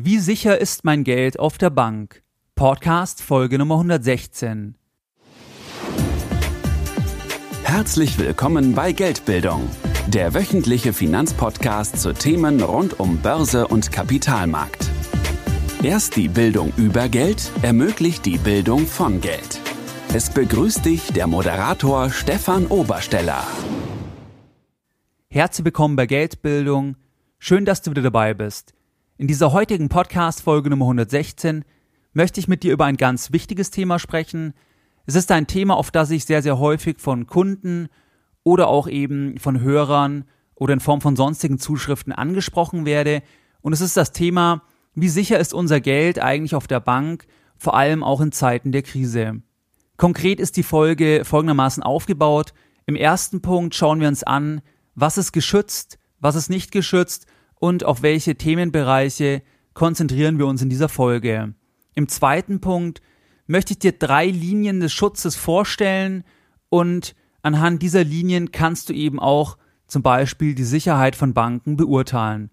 Wie sicher ist mein Geld auf der Bank? Podcast Folge Nummer 116. Herzlich willkommen bei Geldbildung, der wöchentliche Finanzpodcast zu Themen rund um Börse und Kapitalmarkt. Erst die Bildung über Geld ermöglicht die Bildung von Geld. Es begrüßt dich der Moderator Stefan Obersteller. Herzlich willkommen bei Geldbildung. Schön, dass du wieder dabei bist. In dieser heutigen Podcast-Folge Nummer 116 möchte ich mit dir über ein ganz wichtiges Thema sprechen. Es ist ein Thema, auf das ich sehr, sehr häufig von Kunden oder auch eben von Hörern oder in Form von sonstigen Zuschriften angesprochen werde. Und es ist das Thema, wie sicher ist unser Geld eigentlich auf der Bank, vor allem auch in Zeiten der Krise. Konkret ist die Folge folgendermaßen aufgebaut. Im ersten Punkt schauen wir uns an, was ist geschützt, was ist nicht geschützt und auf welche Themenbereiche konzentrieren wir uns in dieser Folge. Im zweiten Punkt möchte ich dir drei Linien des Schutzes vorstellen und anhand dieser Linien kannst du eben auch zum Beispiel die Sicherheit von Banken beurteilen.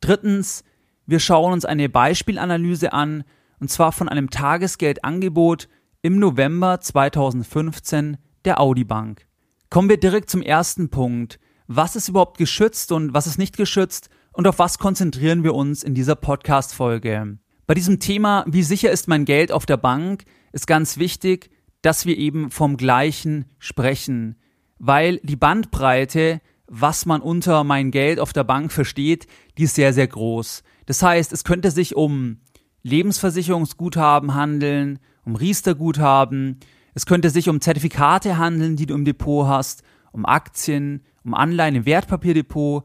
Drittens, wir schauen uns eine Beispielanalyse an, und zwar von einem Tagesgeldangebot im November 2015 der Audi Bank. Kommen wir direkt zum ersten Punkt. Was ist überhaupt geschützt und was ist nicht geschützt und auf was konzentrieren wir uns in dieser Podcast-Folge? Bei diesem Thema, wie sicher ist mein Geld auf der Bank, ist ganz wichtig, dass wir eben vom Gleichen sprechen, weil die Bandbreite, was man unter mein Geld auf der Bank versteht, die ist sehr, sehr groß. Das heißt, es könnte sich um Lebensversicherungsguthaben handeln, um Riester-Guthaben, es könnte sich um Zertifikate handeln, die du im Depot hast, um Aktien, um Anleihen im Wertpapierdepot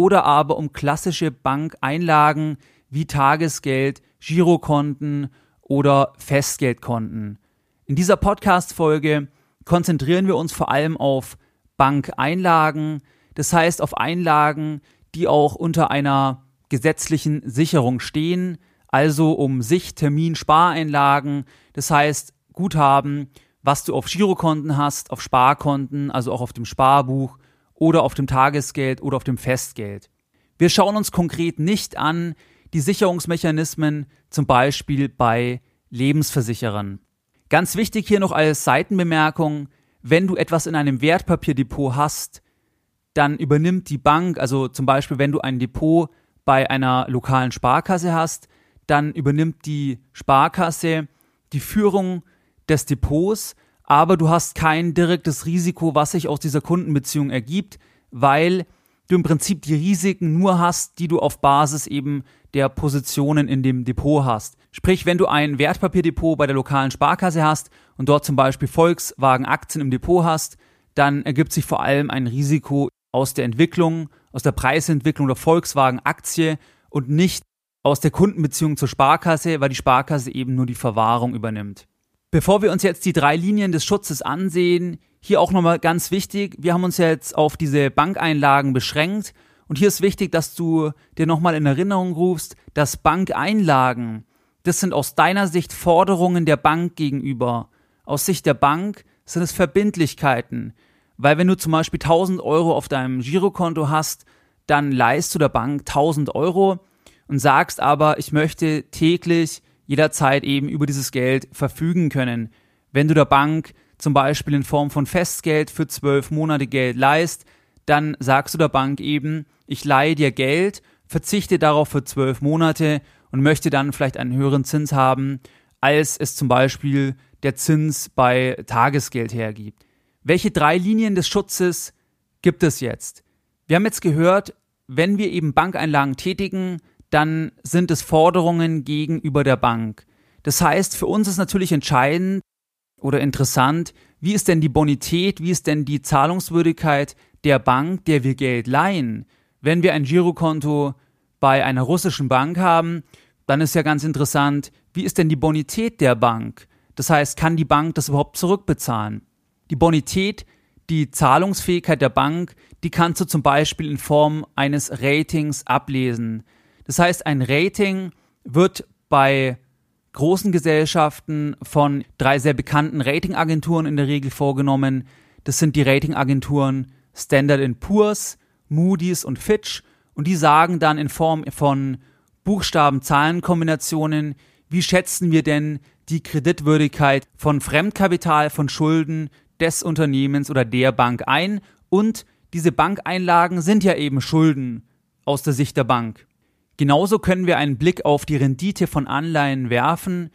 oder aber um klassische Bankeinlagen wie Tagesgeld, Girokonten oder Festgeldkonten. In dieser Podcast-Folge konzentrieren wir uns vor allem auf Bankeinlagen, das heißt auf Einlagen, die auch unter einer gesetzlichen Sicherung stehen, also um Sich-, Termin-, Spareinlagen, das heißt Guthaben, was du auf Girokonten hast, auf Sparkonten, also auch auf dem Sparbuch oder auf dem Tagesgeld oder auf dem Festgeld. Wir schauen uns konkret nicht an die Sicherungsmechanismen, zum Beispiel bei Lebensversicherern. Ganz wichtig hier noch als Seitenbemerkung, wenn du etwas in einem Wertpapierdepot hast, dann übernimmt die Bank, also zum Beispiel wenn du ein Depot bei einer lokalen Sparkasse hast, dann übernimmt die Sparkasse die Führung des Depots, aber du hast kein direktes Risiko, was sich aus dieser Kundenbeziehung ergibt, weil du im Prinzip die Risiken nur hast, die du auf Basis eben der Positionen in dem Depot hast. Sprich, wenn du ein Wertpapierdepot bei der lokalen Sparkasse hast und dort zum Beispiel Volkswagen Aktien im Depot hast, dann ergibt sich vor allem ein Risiko aus der Entwicklung, aus der Preisentwicklung der Volkswagen Aktie und nicht aus der Kundenbeziehung zur Sparkasse, weil die Sparkasse eben nur die Verwahrung übernimmt. Bevor wir uns jetzt die drei Linien des Schutzes ansehen, hier auch nochmal ganz wichtig, wir haben uns jetzt auf diese Bankeinlagen beschränkt und hier ist wichtig, dass du dir nochmal in Erinnerung rufst, dass Bankeinlagen, das sind aus deiner Sicht Forderungen der Bank gegenüber. Aus Sicht der Bank sind es Verbindlichkeiten, weil wenn du zum Beispiel 1000 Euro auf deinem Girokonto hast, dann leist du der Bank 1000 Euro und sagst aber, ich möchte täglich jederzeit eben über dieses Geld verfügen können. Wenn du der Bank zum Beispiel in Form von Festgeld für zwölf Monate Geld leist, dann sagst du der Bank eben, ich leihe dir Geld, verzichte darauf für zwölf Monate und möchte dann vielleicht einen höheren Zins haben, als es zum Beispiel der Zins bei Tagesgeld hergibt. Welche drei Linien des Schutzes gibt es jetzt? Wir haben jetzt gehört, wenn wir eben Bankeinlagen tätigen, dann sind es Forderungen gegenüber der Bank. Das heißt, für uns ist natürlich entscheidend oder interessant, wie ist denn die Bonität, wie ist denn die Zahlungswürdigkeit der Bank, der wir Geld leihen. Wenn wir ein Girokonto bei einer russischen Bank haben, dann ist ja ganz interessant, wie ist denn die Bonität der Bank? Das heißt, kann die Bank das überhaupt zurückbezahlen? Die Bonität, die Zahlungsfähigkeit der Bank, die kannst du zum Beispiel in Form eines Ratings ablesen. Das heißt, ein Rating wird bei großen Gesellschaften von drei sehr bekannten Ratingagenturen in der Regel vorgenommen. Das sind die Ratingagenturen Standard Poor's, Moody's und Fitch. Und die sagen dann in Form von Buchstaben-Zahlen-Kombinationen, wie schätzen wir denn die Kreditwürdigkeit von Fremdkapital, von Schulden des Unternehmens oder der Bank ein und diese Bankeinlagen sind ja eben Schulden aus der Sicht der Bank. Genauso können wir einen Blick auf die Rendite von Anleihen werfen,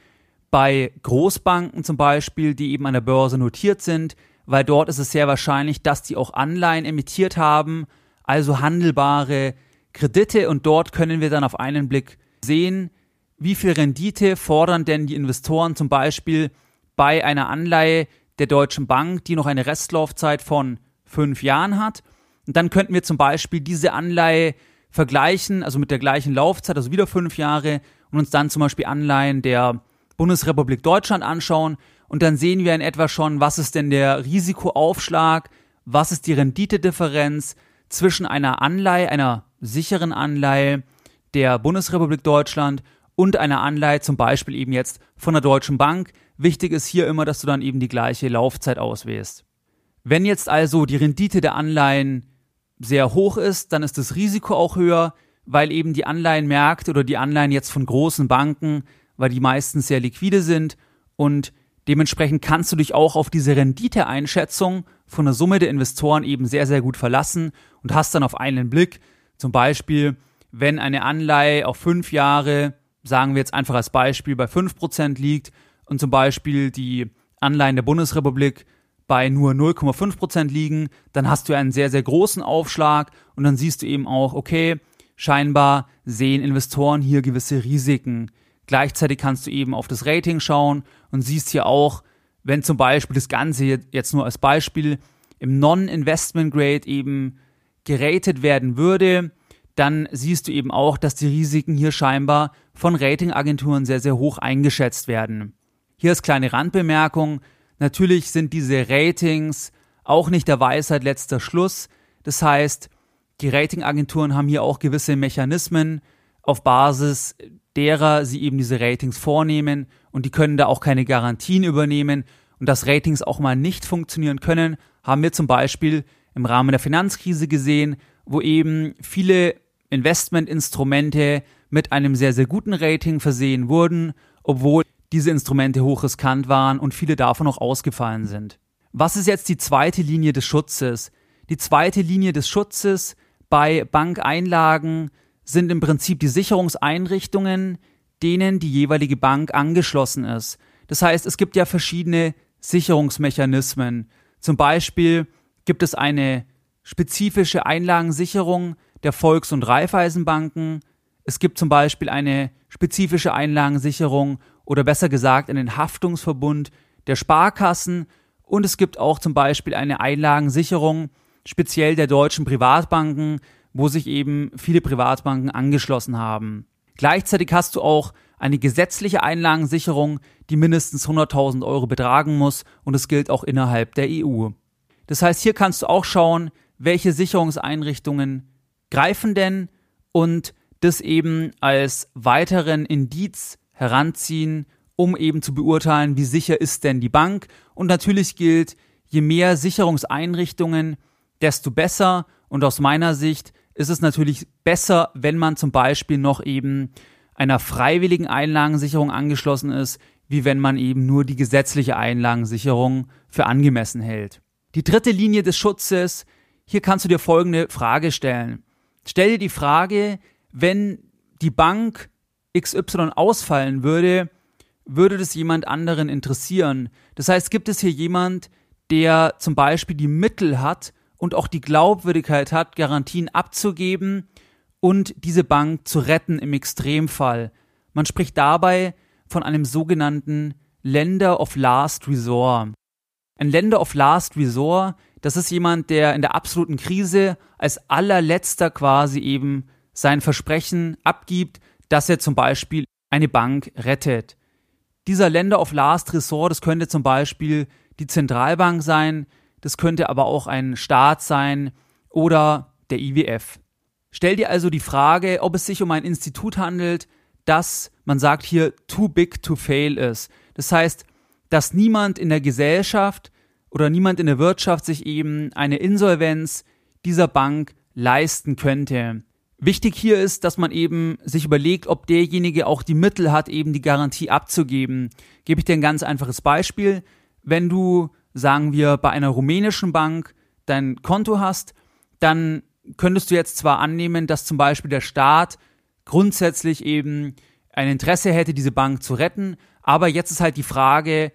bei Großbanken zum Beispiel, die eben an der Börse notiert sind, weil dort ist es sehr wahrscheinlich, dass die auch Anleihen emittiert haben, also handelbare Kredite und dort können wir dann auf einen Blick sehen, wie viel Rendite fordern denn die Investoren zum Beispiel bei einer Anleihe der Deutschen Bank, die noch eine Restlaufzeit von fünf Jahren hat. Und dann könnten wir zum Beispiel diese Anleihe vergleichen, also mit der gleichen Laufzeit, also wieder fünf Jahre, und uns dann zum Beispiel Anleihen der Bundesrepublik Deutschland anschauen. Und dann sehen wir in etwa schon, was ist denn der Risikoaufschlag, was ist die Renditedifferenz zwischen einer Anleihe, einer sicheren Anleihe der Bundesrepublik Deutschland und einer Anleihe zum Beispiel eben jetzt von der Deutschen Bank. Wichtig ist hier immer, dass du dann eben die gleiche Laufzeit auswählst. Wenn jetzt also die Rendite der Anleihen sehr hoch ist, dann ist das Risiko auch höher, weil eben die Anleihenmärkte oder die Anleihen jetzt von großen Banken, weil die meistens sehr liquide sind und dementsprechend kannst du dich auch auf diese Renditeeinschätzung von der Summe der Investoren eben sehr, sehr gut verlassen und hast dann auf einen Blick, zum Beispiel, wenn eine Anleihe auf fünf Jahre sagen wir jetzt einfach als Beispiel, bei 5% liegt und zum Beispiel die Anleihen der Bundesrepublik bei nur 0,5% liegen, dann hast du einen sehr, sehr großen Aufschlag und dann siehst du eben auch, okay, scheinbar sehen Investoren hier gewisse Risiken. Gleichzeitig kannst du eben auf das Rating schauen und siehst hier auch, wenn zum Beispiel das Ganze jetzt nur als Beispiel im Non-Investment Grade eben geratet werden würde, dann siehst du eben auch, dass die Risiken hier scheinbar von Ratingagenturen sehr, sehr hoch eingeschätzt werden. Hier ist kleine Randbemerkung. Natürlich sind diese Ratings auch nicht der Weisheit letzter Schluss. Das heißt, die Ratingagenturen haben hier auch gewisse Mechanismen, auf Basis derer sie eben diese Ratings vornehmen und die können da auch keine Garantien übernehmen und dass Ratings auch mal nicht funktionieren können, haben wir zum Beispiel im Rahmen der Finanzkrise gesehen, wo eben viele Investmentinstrumente mit einem sehr, sehr guten Rating versehen wurden, obwohl diese Instrumente hochriskant waren und viele davon auch ausgefallen sind. Was ist jetzt die zweite Linie des Schutzes? Die zweite Linie des Schutzes bei Bankeinlagen sind im Prinzip die Sicherungseinrichtungen, denen die jeweilige Bank angeschlossen ist. Das heißt, es gibt ja verschiedene Sicherungsmechanismen. Zum Beispiel gibt es eine spezifische Einlagensicherung der Volks- und Raiffeisenbanken. Es gibt zum Beispiel eine spezifische Einlagensicherung oder besser gesagt einen Haftungsverbund der Sparkassen und es gibt auch zum Beispiel eine Einlagensicherung speziell der deutschen Privatbanken, wo sich eben viele Privatbanken angeschlossen haben. Gleichzeitig hast du auch eine gesetzliche Einlagensicherung, die mindestens 100.000 Euro betragen muss und es gilt auch innerhalb der EU. Das heißt, hier kannst du auch schauen, welche Sicherungseinrichtungen greifen denn und das eben als weiteren Indiz heranziehen, um eben zu beurteilen, wie sicher ist denn die Bank. Und natürlich gilt, je mehr Sicherungseinrichtungen, desto besser. Und aus meiner Sicht ist es natürlich besser, wenn man zum Beispiel noch eben einer freiwilligen Einlagensicherung angeschlossen ist, wie wenn man eben nur die gesetzliche Einlagensicherung für angemessen hält. Die dritte Linie des Schutzes, hier kannst du dir folgende Frage stellen. Stell dir die Frage, wenn die Bank XY ausfallen würde, würde das jemand anderen interessieren? Das heißt, gibt es hier jemand, der zum Beispiel die Mittel hat und auch die Glaubwürdigkeit hat, Garantien abzugeben und diese Bank zu retten im Extremfall? Man spricht dabei von einem sogenannten Lender of Last Resort. Ein Lender of Last Resort das ist jemand, der in der absoluten Krise als allerletzter quasi eben sein Versprechen abgibt, dass er zum Beispiel eine Bank rettet. Dieser Länder of Last Resort, das könnte zum Beispiel die Zentralbank sein, das könnte aber auch ein Staat sein oder der IWF. Stell dir also die Frage, ob es sich um ein Institut handelt, das, man sagt hier, too big to fail ist. Das heißt, dass niemand in der Gesellschaft oder niemand in der Wirtschaft sich eben eine Insolvenz dieser Bank leisten könnte. Wichtig hier ist, dass man eben sich überlegt, ob derjenige auch die Mittel hat, eben die Garantie abzugeben. Gebe ich dir ein ganz einfaches Beispiel. Wenn du, sagen wir, bei einer rumänischen Bank dein Konto hast, dann könntest du jetzt zwar annehmen, dass zum Beispiel der Staat grundsätzlich eben ein Interesse hätte, diese Bank zu retten, aber jetzt ist halt die Frage,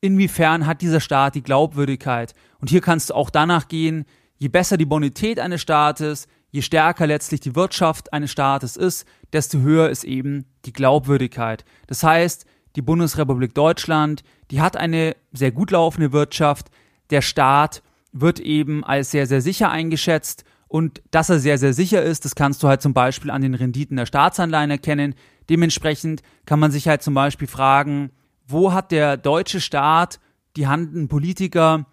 inwiefern hat dieser Staat die Glaubwürdigkeit? Und hier kannst du auch danach gehen, je besser die Bonität eines Staates, je stärker letztlich die Wirtschaft eines Staates ist, desto höher ist eben die Glaubwürdigkeit. Das heißt, die Bundesrepublik Deutschland, die hat eine sehr gut laufende Wirtschaft, der Staat wird eben als sehr, sehr sicher eingeschätzt und dass er sehr, sehr sicher ist, das kannst du halt zum Beispiel an den Renditen der Staatsanleihen erkennen. Dementsprechend kann man sich halt zum Beispiel fragen, wo hat der deutsche Staat, die handelnden Politiker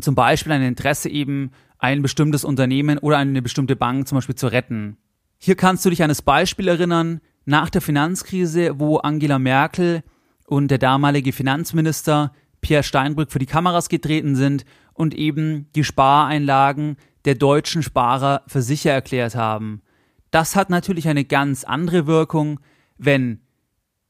zum Beispiel ein Interesse eben, ein bestimmtes Unternehmen oder eine bestimmte Bank zum Beispiel zu retten. Hier kannst du dich an das Beispiel erinnern, nach der Finanzkrise, wo Angela Merkel und der damalige Finanzminister Pierre Steinbrück für die Kameras getreten sind und eben die Spareinlagen der deutschen Sparer für sicher erklärt haben. Das hat natürlich eine ganz andere Wirkung, wenn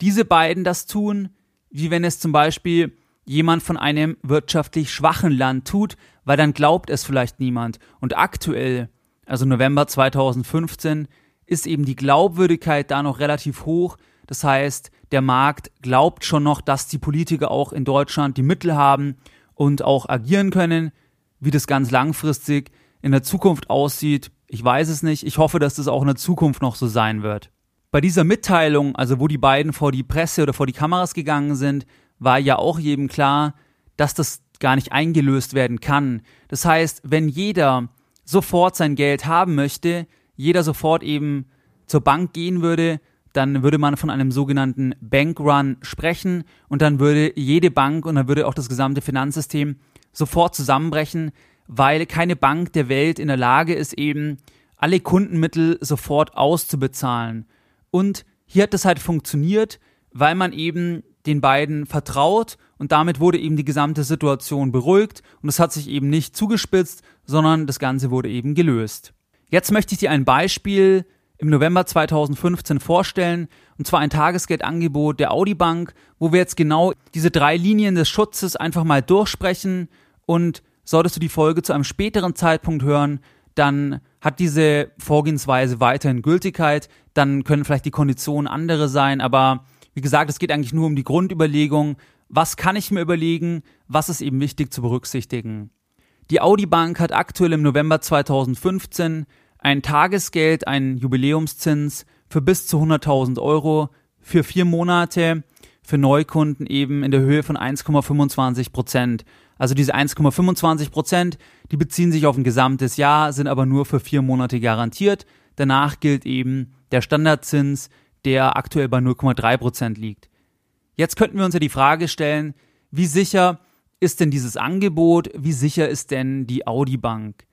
diese beiden das tun, wie wenn es zum Beispiel jemand von einem wirtschaftlich schwachen Land tut, weil dann glaubt es vielleicht niemand. Und aktuell, also November 2015, ist eben die Glaubwürdigkeit da noch relativ hoch. Das heißt, der Markt glaubt schon noch, dass die Politiker auch in Deutschland die Mittel haben und auch agieren können. Wie das ganz langfristig in der Zukunft aussieht, ich weiß es nicht. Ich hoffe, dass das auch in der Zukunft noch so sein wird. Bei dieser Mitteilung, also wo die beiden vor die Presse oder vor die Kameras gegangen sind, war ja auch jedem klar, dass das gar nicht eingelöst werden kann. Das heißt, wenn jeder sofort sein Geld haben möchte, jeder sofort eben zur Bank gehen würde, dann würde man von einem sogenannten Bankrun sprechen und dann würde jede Bank und dann würde auch das gesamte Finanzsystem sofort zusammenbrechen, weil keine Bank der Welt in der Lage ist, eben alle Kundenmittel sofort auszubezahlen. Und hier hat das halt funktioniert, weil man eben den beiden vertraut und damit wurde eben die gesamte Situation beruhigt und es hat sich eben nicht zugespitzt, sondern das Ganze wurde eben gelöst. Jetzt möchte ich dir ein Beispiel im November 2015 vorstellen, und zwar ein Tagesgeldangebot der Audi Bank, wo wir jetzt genau diese drei Linien des Schutzes einfach mal durchsprechen und solltest du die Folge zu einem späteren Zeitpunkt hören, dann hat diese Vorgehensweise weiterhin Gültigkeit, dann können vielleicht die Konditionen andere sein, aber wie gesagt, es geht eigentlich nur um die Grundüberlegung, was kann ich mir überlegen, was ist eben wichtig zu berücksichtigen. Die Audi Bank hat aktuell im November 2015 ein Tagesgeld, einen Jubiläumszins für bis zu 100.000 Euro für vier Monate für Neukunden eben in der Höhe von 1,25 Prozent. Also diese 1,25 Prozent, die beziehen sich auf ein gesamtes Jahr, sind aber nur für vier Monate garantiert. Danach gilt eben der Standardzins, der aktuell bei 0,3 Prozent liegt. Jetzt könnten wir uns ja die Frage stellen, wie sicher ist denn dieses Angebot? Wie sicher ist denn die Audi Bank?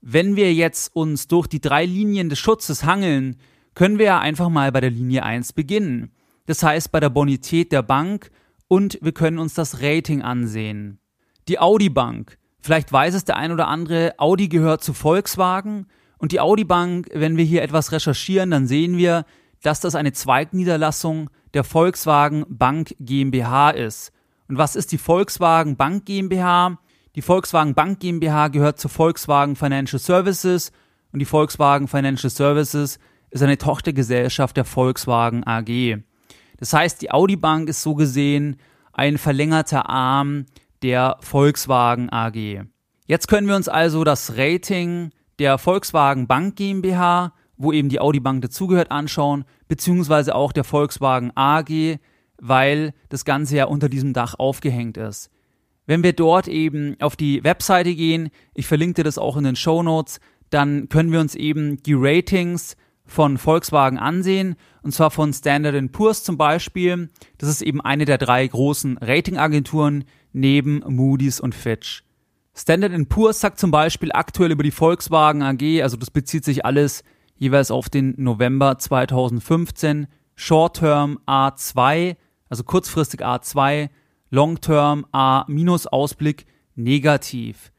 Wenn wir jetzt uns durch die drei Linien des Schutzes hangeln, können wir ja einfach mal bei der Linie 1 beginnen. Das heißt bei der Bonität der Bank und wir können uns das Rating ansehen. Die Audi Bank. Vielleicht weiß es der ein oder andere, Audi gehört zu Volkswagen und die Audi Bank, wenn wir hier etwas recherchieren, dann sehen wir, dass das eine Zweigniederlassung der Volkswagen Bank GmbH ist. Und was ist die Volkswagen Bank GmbH? Die Volkswagen Bank GmbH gehört zu Volkswagen Financial Services und die Volkswagen Financial Services ist eine Tochtergesellschaft der Volkswagen AG. Das heißt, die Audi Bank ist so gesehen ein verlängerter Arm der Volkswagen AG. Jetzt können wir uns also das Rating der Volkswagen Bank GmbH, wo eben die Audi Bank dazugehört, anschauen, beziehungsweise auch der Volkswagen AG, weil das Ganze ja unter diesem Dach aufgehängt ist. Wenn wir dort eben auf die Webseite gehen, ich verlinke das auch in den Show Notes, dann können wir uns eben die Ratings von Volkswagen ansehen, und zwar von Standard Poor's zum Beispiel. Das ist eben eine der drei großen Ratingagenturen, neben Moody's und Fitch. Standard Poor's sagt zum Beispiel aktuell über die Volkswagen AG, also das bezieht sich alles jeweils auf den November 2015, Short-Term A2, also kurzfristig A2, Long-Term A-Ausblick negativ.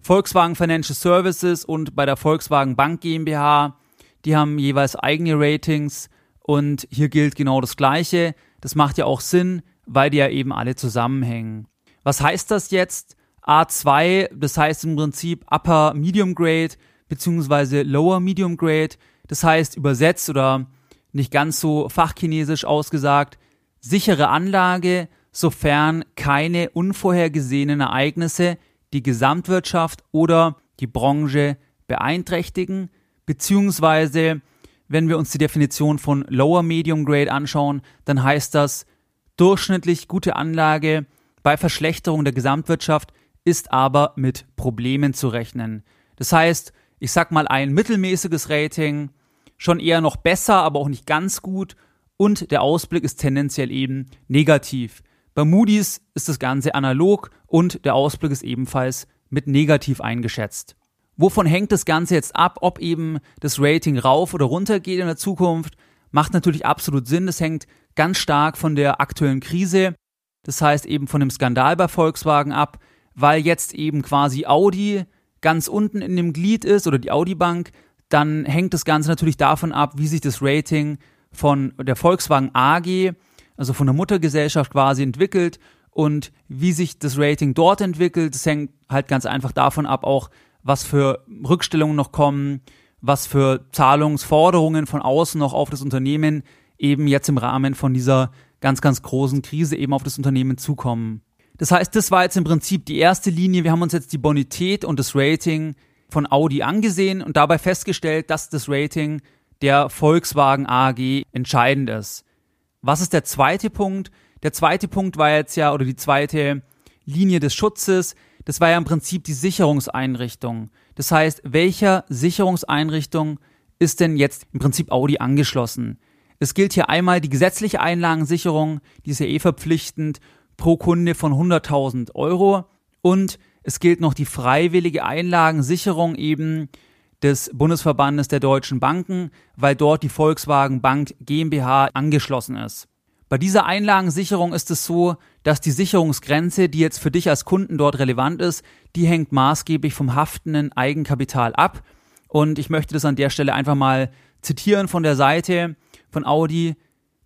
Volkswagen Financial Services und bei der Volkswagen Bank GmbH, die haben jeweils eigene Ratings und hier gilt genau das Gleiche. Das macht ja auch Sinn, weil die ja eben alle zusammenhängen. Was heißt das jetzt? A2, das heißt im Prinzip Upper Medium Grade beziehungsweise Lower Medium Grade. Das heißt übersetzt oder nicht ganz so fachchinesisch ausgesagt, sichere Anlage, sofern keine unvorhergesehenen Ereignisse die Gesamtwirtschaft oder die Branche beeinträchtigen, beziehungsweise wenn wir uns die Definition von Lower Medium Grade anschauen, dann heißt das durchschnittlich gute Anlage bei Verschlechterung der Gesamtwirtschaft ist aber mit Problemen zu rechnen. Das heißt, ich sag mal ein mittelmäßiges Rating, schon eher noch besser, aber auch nicht ganz gut und der Ausblick ist tendenziell eben negativ. Bei Moody's ist das Ganze analog und der Ausblick ist ebenfalls mit negativ eingeschätzt. Wovon hängt das Ganze jetzt ab, ob eben das Rating rauf oder runter geht in der Zukunft? Macht natürlich absolut Sinn. Das hängt ganz stark von der aktuellen Krise, das heißt eben von dem Skandal bei Volkswagen ab, weil jetzt eben quasi Audi ganz unten in dem Glied ist oder die Audi Bank, dann hängt das Ganze natürlich davon ab, wie sich das Rating von der Volkswagen AG, also von der Muttergesellschaft quasi entwickelt und wie sich das Rating dort entwickelt. Das hängt halt ganz einfach davon ab, auch was für Rückstellungen noch kommen, was für Zahlungsforderungen von außen noch auf das Unternehmen eben jetzt im Rahmen von dieser ganz, ganz großen Krise eben auf das Unternehmen zukommen. Das heißt, das war jetzt im Prinzip die erste Linie. Wir haben uns jetzt die Bonität und das Rating von Audi angesehen und dabei festgestellt, dass das Rating der Volkswagen AG entscheidend ist. Was ist der zweite Punkt? Der zweite Punkt war jetzt ja, oder die zweite Linie des Schutzes, das war ja im Prinzip die Sicherungseinrichtung. Das heißt, welcher Sicherungseinrichtung ist denn jetzt im Prinzip Audi angeschlossen? Es gilt hier einmal die gesetzliche Einlagensicherung, die ist ja eh verpflichtend pro Kunde von 100.000 Euro und es gilt noch die freiwillige Einlagensicherung eben des Bundesverbandes der deutschen Banken, weil dort die Volkswagen Bank GmbH angeschlossen ist. Bei dieser Einlagensicherung ist es so, dass die Sicherungsgrenze, die jetzt für dich als Kunden dort relevant ist, die hängt maßgeblich vom haftenden Eigenkapital ab. Und ich möchte das an der Stelle einfach mal zitieren von der Seite von Audi.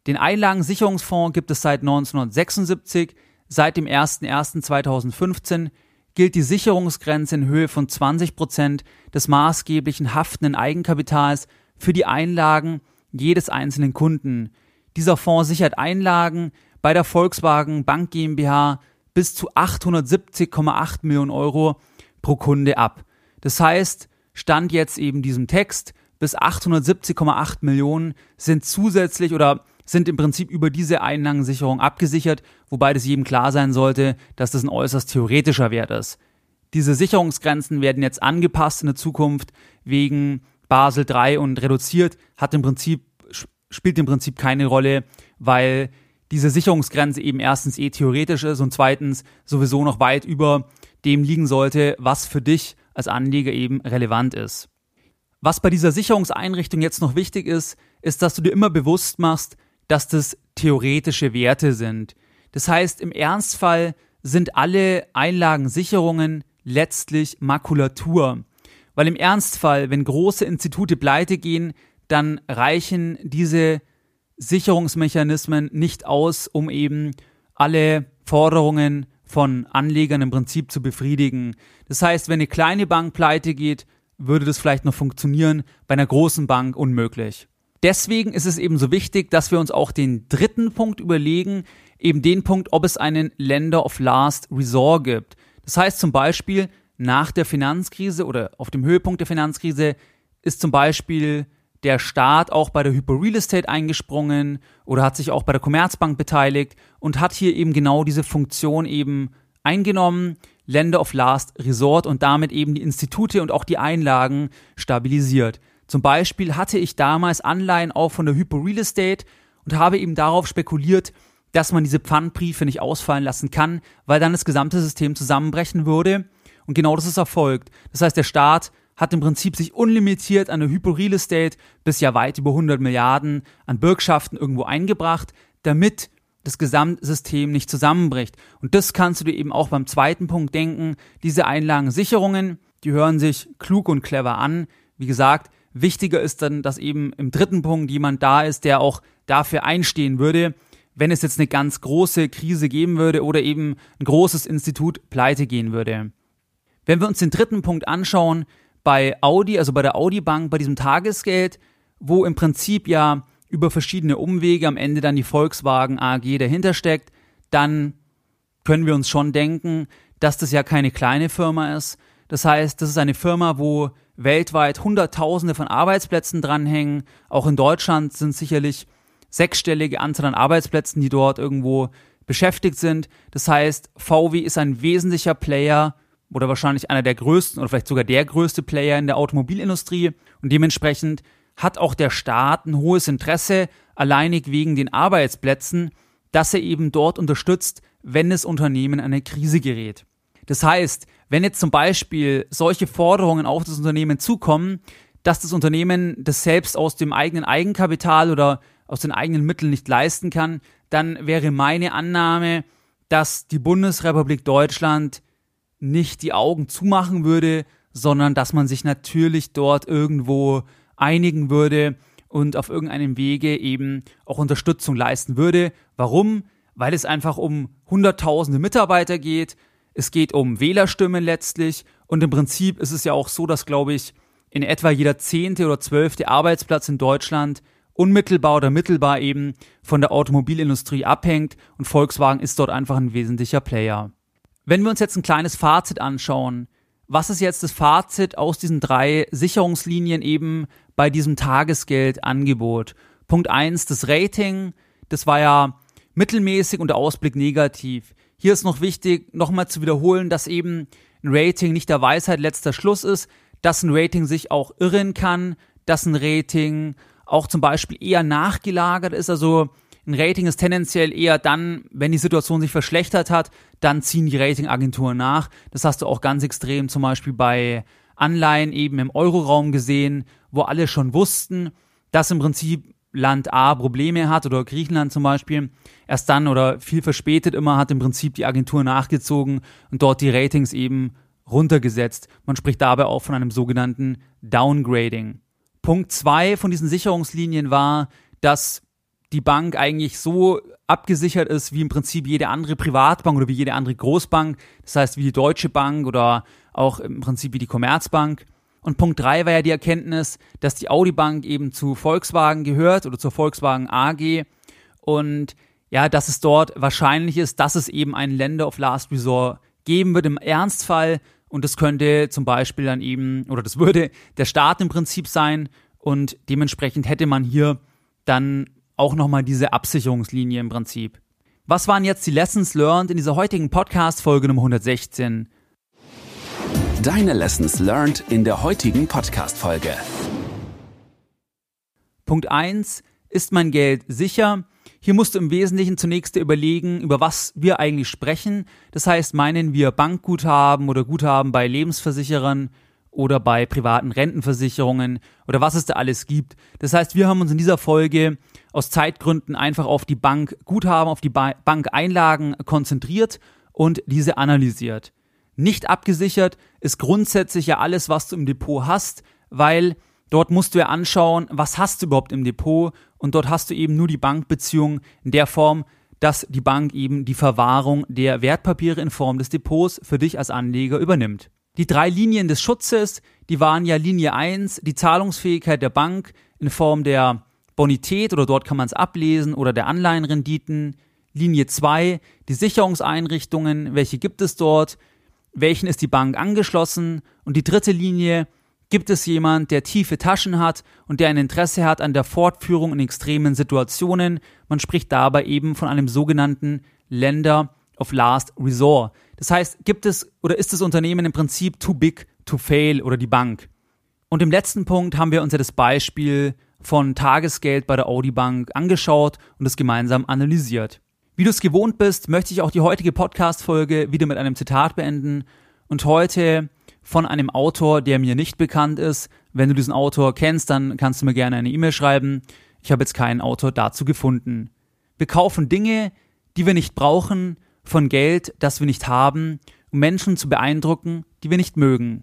Den Einlagensicherungsfonds gibt es seit 1976. Seit dem 01.01.2015 gilt die Sicherungsgrenze in Höhe von 20 Prozent des maßgeblichen haftenden Eigenkapitals für die Einlagen jedes einzelnen Kunden. Dieser Fonds sichert Einlagen bei der Volkswagen Bank GmbH bis zu 870,8 Millionen Euro pro Kunde ab. Das heißt, stand jetzt eben diesem Text, bis 870,8 Millionen sind zusätzlich oder sind im Prinzip über diese Einlagensicherung abgesichert, wobei das jedem klar sein sollte, dass das ein äußerst theoretischer Wert ist. Diese Sicherungsgrenzen werden jetzt angepasst in der Zukunft wegen Basel III und reduziert, hat im Prinzip, spielt im Prinzip keine Rolle, weil diese Sicherungsgrenze eben erstens eh theoretisch ist und zweitens sowieso noch weit über dem liegen sollte, was für dich als Anleger eben relevant ist. Was bei dieser Sicherungseinrichtung jetzt noch wichtig ist, ist, dass du dir immer bewusst machst, dass das theoretische Werte sind. Das heißt, im Ernstfall sind alle Einlagensicherungen letztlich Makulatur. Weil im Ernstfall, wenn große Institute pleite gehen, dann reichen diese Sicherungsmechanismen nicht aus, um eben alle Forderungen von Anlegern im Prinzip zu befriedigen. Das heißt, wenn eine kleine Bank pleite geht, würde das vielleicht noch funktionieren, bei einer großen Bank unmöglich. Deswegen ist es eben so wichtig, dass wir uns auch den dritten Punkt überlegen, eben den Punkt, ob es einen Lender of Last Resort gibt. Das heißt zum Beispiel, nach der Finanzkrise oder auf dem Höhepunkt der Finanzkrise ist zum Beispiel der Staat auch bei der Hyper Real Estate eingesprungen oder hat sich auch bei der Commerzbank beteiligt und hat hier eben genau diese Funktion eben eingenommen, Länder of Last Resort und damit eben die Institute und auch die Einlagen stabilisiert. Zum Beispiel hatte ich damals Anleihen auch von der Hypo Real Estate und habe eben darauf spekuliert, dass man diese Pfandbriefe nicht ausfallen lassen kann, weil dann das gesamte System zusammenbrechen würde. Und genau das ist erfolgt. Das heißt, der Staat hat im Prinzip sich unlimitiert an der Hypo Real Estate bis ja weit über 100 Milliarden an Bürgschaften irgendwo eingebracht, damit das Gesamtsystem nicht zusammenbricht. Und das kannst du dir eben auch beim zweiten Punkt denken. Diese Einlagensicherungen, die hören sich klug und clever an. Wie gesagt, Wichtiger ist dann, dass eben im dritten Punkt jemand da ist, der auch dafür einstehen würde, wenn es jetzt eine ganz große Krise geben würde oder eben ein großes Institut pleite gehen würde. Wenn wir uns den dritten Punkt anschauen, bei Audi, also bei der Audi Bank, bei diesem Tagesgeld, wo im Prinzip ja über verschiedene Umwege am Ende dann die Volkswagen AG dahinter steckt, dann können wir uns schon denken, dass das ja keine kleine Firma ist. Das heißt, das ist eine Firma, wo weltweit Hunderttausende von Arbeitsplätzen dranhängen. Auch in Deutschland sind sicherlich sechsstellige Anzahl an Arbeitsplätzen, die dort irgendwo beschäftigt sind. Das heißt, VW ist ein wesentlicher Player oder wahrscheinlich einer der größten oder vielleicht sogar der größte Player in der Automobilindustrie und dementsprechend hat auch der Staat ein hohes Interesse, alleinig wegen den Arbeitsplätzen, dass er eben dort unterstützt, wenn das Unternehmen in eine Krise gerät. Das heißt, wenn jetzt zum Beispiel solche Forderungen auf das Unternehmen zukommen, dass das Unternehmen das selbst aus dem eigenen Eigenkapital oder aus den eigenen Mitteln nicht leisten kann, dann wäre meine Annahme, dass die Bundesrepublik Deutschland nicht die Augen zumachen würde, sondern dass man sich natürlich dort irgendwo einigen würde und auf irgendeinem Wege eben auch Unterstützung leisten würde. Warum? Weil es einfach um hunderttausende Mitarbeiter geht. Es geht um Wählerstimmen letztlich. Und im Prinzip ist es ja auch so, dass, glaube ich, in etwa jeder zehnte oder zwölfte Arbeitsplatz in Deutschland unmittelbar oder mittelbar eben von der Automobilindustrie abhängt und Volkswagen ist dort einfach ein wesentlicher Player. Wenn wir uns jetzt ein kleines Fazit anschauen, was ist jetzt das Fazit aus diesen drei Sicherungslinien eben bei diesem Tagesgeldangebot? Punkt eins, das Rating, das war ja mittelmäßig und der Ausblick negativ. Hier ist noch wichtig, nochmal zu wiederholen, dass eben ein Rating nicht der Weisheit letzter Schluss ist, dass ein Rating sich auch irren kann, dass ein Rating auch zum Beispiel eher nachgelagert ist. Also ein Rating ist tendenziell eher dann, wenn die Situation sich verschlechtert hat, dann ziehen die Ratingagenturen nach. Das hast du auch ganz extrem zum Beispiel bei Anleihen eben im Euroraum gesehen, wo alle schon wussten, dass im Prinzip Land A Probleme hat oder Griechenland zum Beispiel. Erst dann oder viel verspätet immer hat im Prinzip die Agentur nachgezogen und dort die Ratings eben runtergesetzt. Man spricht dabei auch von einem sogenannten Downgrading. Punkt zwei von diesen Sicherungslinien war, dass die Bank eigentlich so abgesichert ist wie im Prinzip jede andere Privatbank oder wie jede andere Großbank. Das heißt, wie die Deutsche Bank oder auch im Prinzip wie die Commerzbank. Und Punkt drei war ja die Erkenntnis, dass die Audi Bank eben zu Volkswagen gehört oder zur Volkswagen AG und ja, dass es dort wahrscheinlich ist, dass es eben einen Lender of Last Resort geben wird im Ernstfall und das könnte zum Beispiel dann eben oder das würde der Staat im Prinzip sein und dementsprechend hätte man hier dann auch nochmal diese Absicherungslinie im Prinzip. Was waren jetzt die Lessons learned in dieser heutigen Podcast-Folge Nummer 116? Deine Lessons learned in der heutigen Podcast-Folge. Punkt 1. Ist mein Geld sicher? Hier musst du im Wesentlichen zunächst überlegen, über was wir eigentlich sprechen. Das heißt, meinen wir Bankguthaben oder Guthaben bei Lebensversicherern oder bei privaten Rentenversicherungen oder was es da alles gibt. Das heißt, wir haben uns in dieser Folge aus Zeitgründen einfach auf die Bankguthaben, auf die ba Bankeinlagen konzentriert und diese analysiert. Nicht abgesichert ist grundsätzlich ja alles, was du im Depot hast, weil dort musst du ja anschauen, was hast du überhaupt im Depot und dort hast du eben nur die Bankbeziehung in der Form, dass die Bank eben die Verwahrung der Wertpapiere in Form des Depots für dich als Anleger übernimmt. Die drei Linien des Schutzes, die waren ja Linie 1, die Zahlungsfähigkeit der Bank in Form der Bonität oder dort kann man es ablesen oder der Anleihenrenditen. Linie 2, die Sicherungseinrichtungen, welche gibt es dort, welchen ist die Bank angeschlossen und die dritte Linie, gibt es jemand, der tiefe Taschen hat und der ein Interesse hat an der Fortführung in extremen Situationen. Man spricht dabei eben von einem sogenannten Lender of Last Resort. Das heißt, gibt es oder ist das Unternehmen im Prinzip too big to fail oder die Bank? Und im letzten Punkt haben wir uns ja das Beispiel von Tagesgeld bei der Audi Bank angeschaut und es gemeinsam analysiert. Wie du es gewohnt bist, möchte ich auch die heutige Podcast-Folge wieder mit einem Zitat beenden und heute von einem Autor, der mir nicht bekannt ist. Wenn du diesen Autor kennst, dann kannst du mir gerne eine E-Mail schreiben. Ich habe jetzt keinen Autor dazu gefunden. Wir kaufen Dinge, die wir nicht brauchen, von Geld, das wir nicht haben, um Menschen zu beeindrucken, die wir nicht mögen.